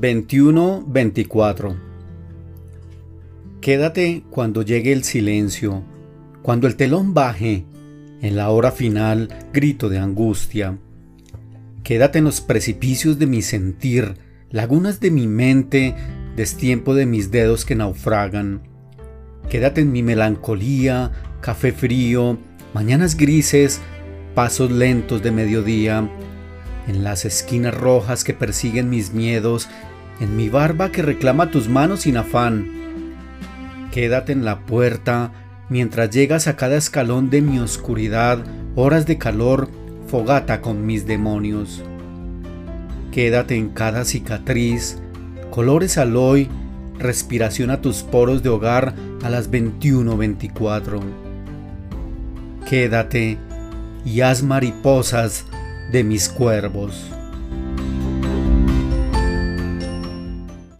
21-24 Quédate cuando llegue el silencio, cuando el telón baje, en la hora final, grito de angustia. Quédate en los precipicios de mi sentir, lagunas de mi mente, destiempo de mis dedos que naufragan. Quédate en mi melancolía, café frío, mañanas grises, pasos lentos de mediodía, en las esquinas rojas que persiguen mis miedos, en mi barba que reclama tus manos sin afán. Quédate en la puerta mientras llegas a cada escalón de mi oscuridad, horas de calor, fogata con mis demonios. Quédate en cada cicatriz, colores al hoy, respiración a tus poros de hogar a las 21:24. Quédate y haz mariposas de mis cuervos.